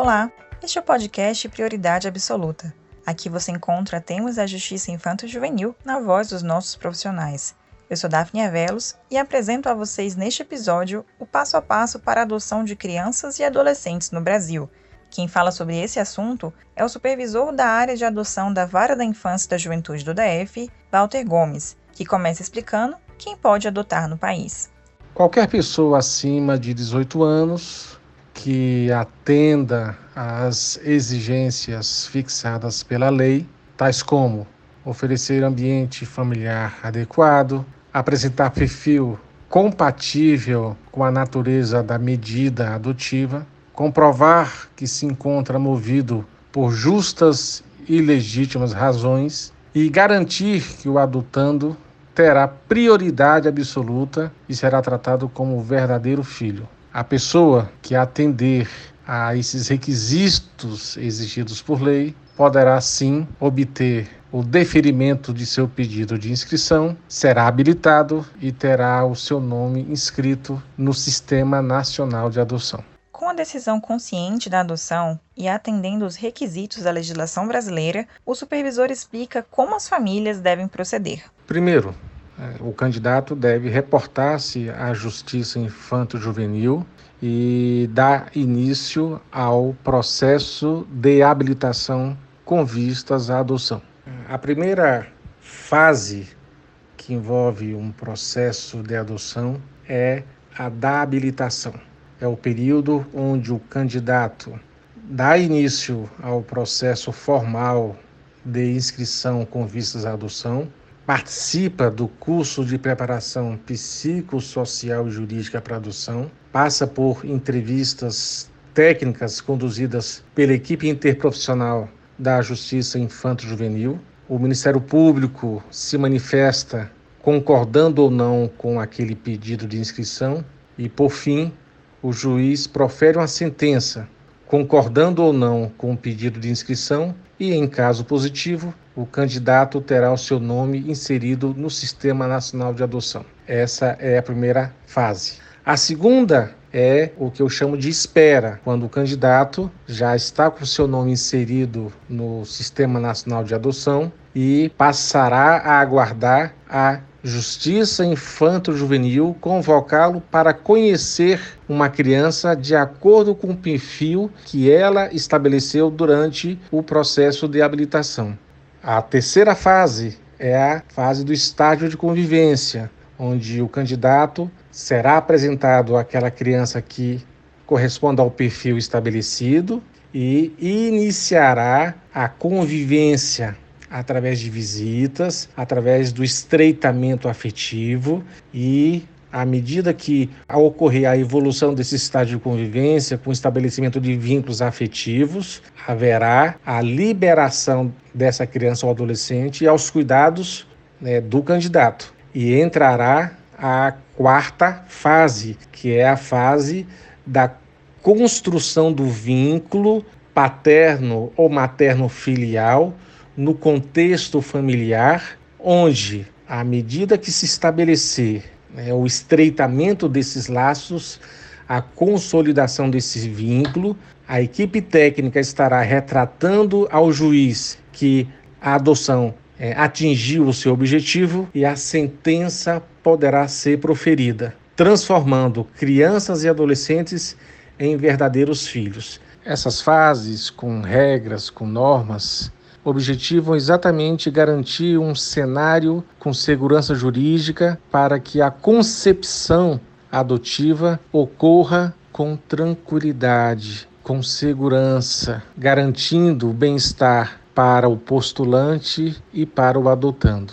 Olá, este é o podcast Prioridade Absoluta. Aqui você encontra temas da justiça infanto-juvenil na voz dos nossos profissionais. Eu sou Daphne Avelos e apresento a vocês neste episódio o passo a passo para a adoção de crianças e adolescentes no Brasil. Quem fala sobre esse assunto é o supervisor da área de adoção da Vara da Infância e da Juventude do DF, Walter Gomes, que começa explicando quem pode adotar no país. Qualquer pessoa acima de 18 anos que atenda às exigências fixadas pela lei, tais como oferecer ambiente familiar adequado, apresentar perfil compatível com a natureza da medida adotiva, comprovar que se encontra movido por justas e legítimas razões e garantir que o adotando terá prioridade absoluta e será tratado como verdadeiro filho. A pessoa que atender a esses requisitos exigidos por lei poderá sim obter o deferimento de seu pedido de inscrição, será habilitado e terá o seu nome inscrito no Sistema Nacional de Adoção. Com a decisão consciente da adoção e atendendo os requisitos da legislação brasileira, o supervisor explica como as famílias devem proceder. Primeiro, o candidato deve reportar-se à Justiça Infanto-Juvenil e dar início ao processo de habilitação com vistas à adoção. A primeira fase que envolve um processo de adoção é a da habilitação. É o período onde o candidato dá início ao processo formal de inscrição com vistas à adoção participa do curso de preparação psicossocial e jurídica para adoção, passa por entrevistas técnicas conduzidas pela equipe interprofissional da Justiça Infanto-Juvenil. O Ministério Público se manifesta concordando ou não com aquele pedido de inscrição e, por fim, o juiz profere uma sentença concordando ou não com o pedido de inscrição e, em caso positivo, o candidato terá o seu nome inserido no Sistema Nacional de Adoção. Essa é a primeira fase. A segunda é o que eu chamo de espera, quando o candidato já está com seu nome inserido no Sistema Nacional de Adoção e passará a aguardar a Justiça Infanto-Juvenil convocá-lo para conhecer uma criança de acordo com o perfil que ela estabeleceu durante o processo de habilitação. A terceira fase é a fase do estágio de convivência, onde o candidato será apresentado àquela criança que corresponde ao perfil estabelecido e iniciará a convivência através de visitas, através do estreitamento afetivo e à medida que ocorrer a evolução desse estágio de convivência, com o estabelecimento de vínculos afetivos, haverá a liberação dessa criança ou adolescente aos cuidados né, do candidato. E entrará a quarta fase, que é a fase da construção do vínculo paterno ou materno filial no contexto familiar, onde, à medida que se estabelecer né, o estreitamento desses laços, a consolidação desse vínculo, a equipe técnica estará retratando ao juiz que a adoção é, atingiu o seu objetivo e a sentença poderá ser proferida, transformando crianças e adolescentes em verdadeiros filhos. Essas fases, com regras, com normas, objetivam exatamente garantir um cenário com segurança jurídica para que a concepção adotiva ocorra com tranquilidade, com segurança, garantindo o bem-estar para o postulante e para o adotando.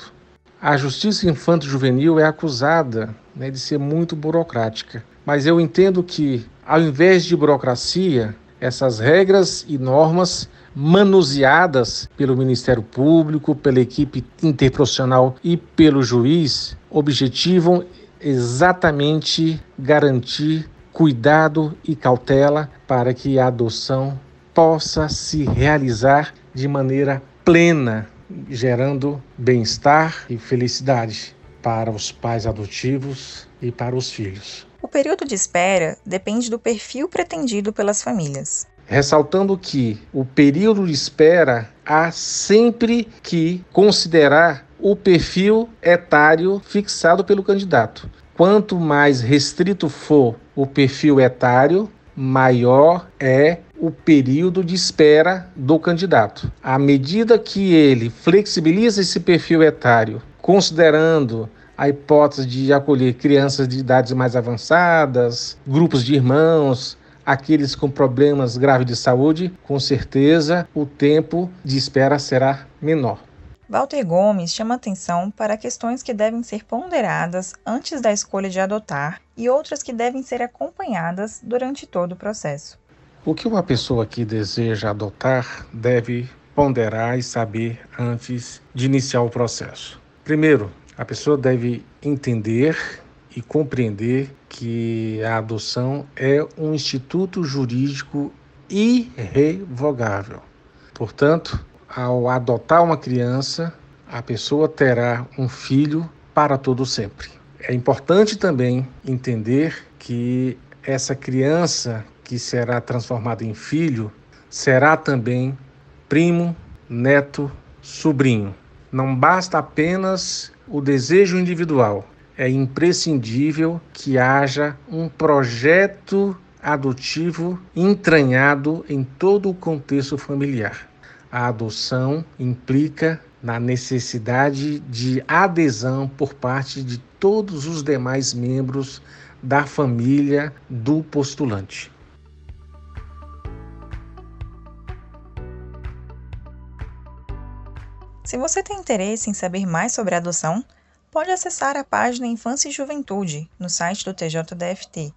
A justiça infanto-juvenil é acusada né, de ser muito burocrática, mas eu entendo que, ao invés de burocracia, essas regras e normas manuseadas pelo Ministério Público, pela equipe interprofissional e pelo juiz, objetivam exatamente garantir cuidado e cautela para que a adoção possa se realizar de maneira plena, gerando bem-estar e felicidade para os pais adotivos e para os filhos. O período de espera depende do perfil pretendido pelas famílias. ressaltando que o período de espera há sempre que considerar o perfil etário fixado pelo candidato. Quanto mais restrito for o perfil etário, maior é o período de espera do candidato. À medida que ele flexibiliza esse perfil etário, considerando a hipótese de acolher crianças de idades mais avançadas, grupos de irmãos, aqueles com problemas graves de saúde, com certeza o tempo de espera será menor. Walter Gomes chama atenção para questões que devem ser ponderadas antes da escolha de adotar e outras que devem ser acompanhadas durante todo o processo. O que uma pessoa que deseja adotar deve ponderar e saber antes de iniciar o processo? Primeiro, a pessoa deve entender e compreender que a adoção é um instituto jurídico irrevogável. Portanto, ao adotar uma criança, a pessoa terá um filho para todo sempre. É importante também entender que essa criança que será transformada em filho será também primo, neto, sobrinho. Não basta apenas o desejo individual, é imprescindível que haja um projeto adotivo entranhado em todo o contexto familiar a adoção implica na necessidade de adesão por parte de todos os demais membros da família do postulante. Se você tem interesse em saber mais sobre adoção, pode acessar a página Infância e Juventude no site do TJDFT.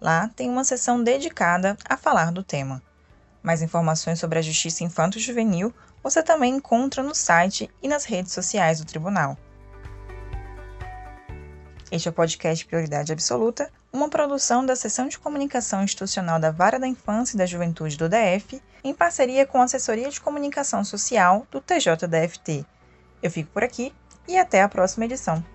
Lá tem uma seção dedicada a falar do tema. Mais informações sobre a Justiça Infanto-Juvenil você também encontra no site e nas redes sociais do Tribunal. Este é o podcast Prioridade Absoluta, uma produção da Seção de Comunicação Institucional da Vara da Infância e da Juventude do DF, em parceria com a Assessoria de Comunicação Social do TJDFT. Eu fico por aqui e até a próxima edição.